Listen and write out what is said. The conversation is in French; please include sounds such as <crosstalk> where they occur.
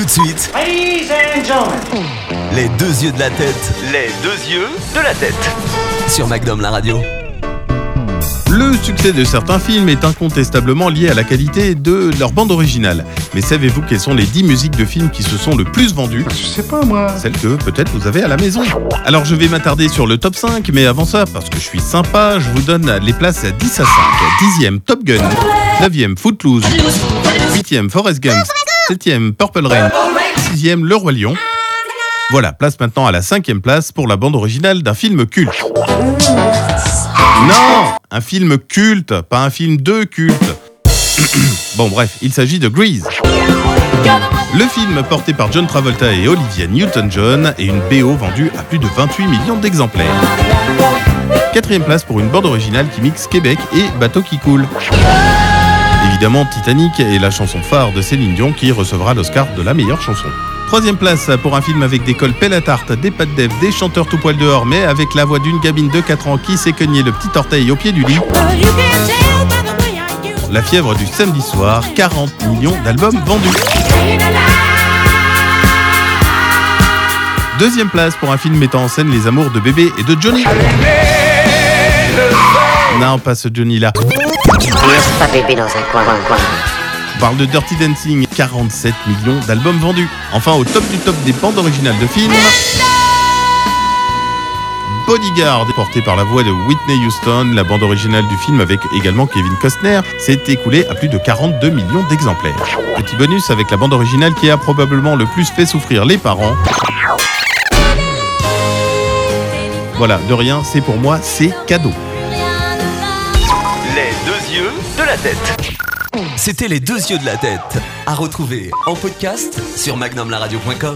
Tout de suite, Ladies and gentlemen. les deux yeux de la tête. Les deux yeux de la tête. Sur MacDom la radio. Le succès de certains films est incontestablement lié à la qualité de leur bande originale. Mais savez-vous quelles sont les 10 musiques de films qui se sont le plus vendues? Je sais pas moi. Celles que peut-être vous avez à la maison. Alors je vais m'attarder sur le top 5, mais avant ça, parce que je suis sympa, je vous donne les places à 10 à 5. 10e Top Gun, 9e Footloose, 8e Forrest Gump, 7e Purple Rain, 6e Le Roi Lion. Voilà, place maintenant à la cinquième place pour la bande originale d'un film culte. Non Un film culte, pas un film de culte. <clears throat> bon bref, il s'agit de Grease. Le film porté par John Travolta et Olivia Newton-John est une BO vendue à plus de 28 millions d'exemplaires. Quatrième place pour une bande originale qui mixe Québec et Bateau qui coule. Évidemment, Titanic est la chanson phare de Céline Dion qui recevra l'Oscar de la meilleure chanson. Troisième place pour un film avec des cols pelle à tarte, des pattes d'Ève, des chanteurs tout poil dehors, mais avec la voix d'une gamine de 4 ans qui s'est cogné le petit orteil au pied du lit. La fièvre du samedi soir, 40 millions d'albums vendus. Deuxième place pour un film mettant en scène les amours de bébé et de Johnny. Non, pas ce Johnny-là. N'est-ce pas bébé dans un coin, coin, coin On parle de Dirty Dancing, 47 millions d'albums vendus. Enfin, au top du top des bandes originales de films. Bodyguard, porté par la voix de Whitney Houston, la bande originale du film avec également Kevin Costner, s'est écoulée à plus de 42 millions d'exemplaires. Petit bonus avec la bande originale qui a probablement le plus fait souffrir les parents. Voilà, de rien, c'est pour moi, c'est cadeau. De la tête. C'était les deux yeux de la tête. À retrouver en podcast sur magnumlaradio.com.